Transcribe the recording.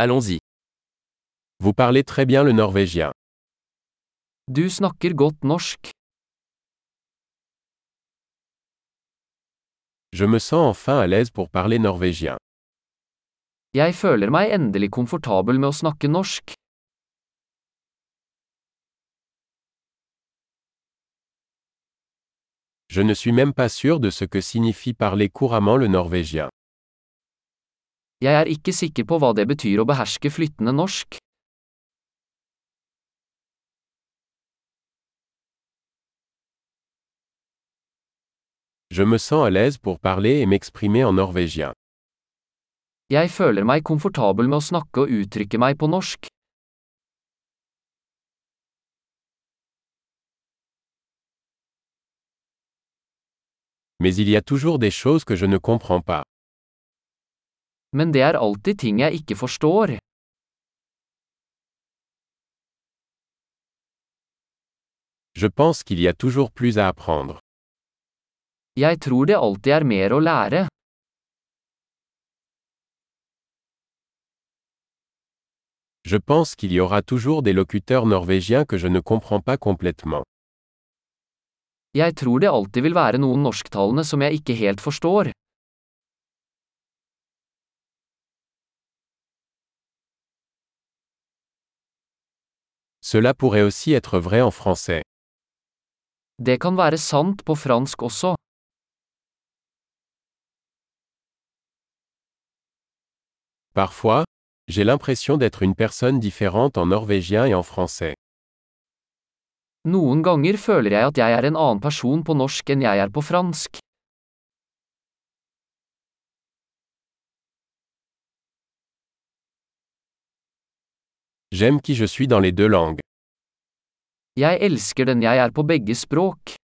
Allons-y. Vous parlez très bien le norvégien. Du snakker godt norsk. Je me sens enfin à l'aise pour parler norvégien. Jeg føler meg endelig komfortabel med å snakke norsk. Je ne suis même pas sûr de ce que signifie parler couramment le norvégien. Jeg er ikke sikker på hva det betyr å beherske flyttende norsk. Je me sens à l'aise pour parler et m'exprimer en norvégien. Jeg føler meg komfortabel med å snakke og uttrykke meg på norsk. Mais il y a toujours des choses que je ne comprends pas. Men det er alltid ting jeg ikke forstår. Je pense qu'il y a toujours plus à apprendre. Jeg tror det alltid er mer å lære. Je pense qu'il y aura toujours des locuteurs norvégiens que je ne comprends pas complètement. Jeg tror det alltid vil være noen norsktalende som jeg ikke helt forstår. Cela pourrait aussi être vrai en français. Det kan være sant på fransk også. Parfois, j'ai l'impression d'être une personne différente en norvégien et en français. Noen ganger føler jeg at jeg er en annen person på norsk enn jeg er på fransk. J'aime qui je suis dans les deux langues. Jeg elsker den jeg er på begge språk.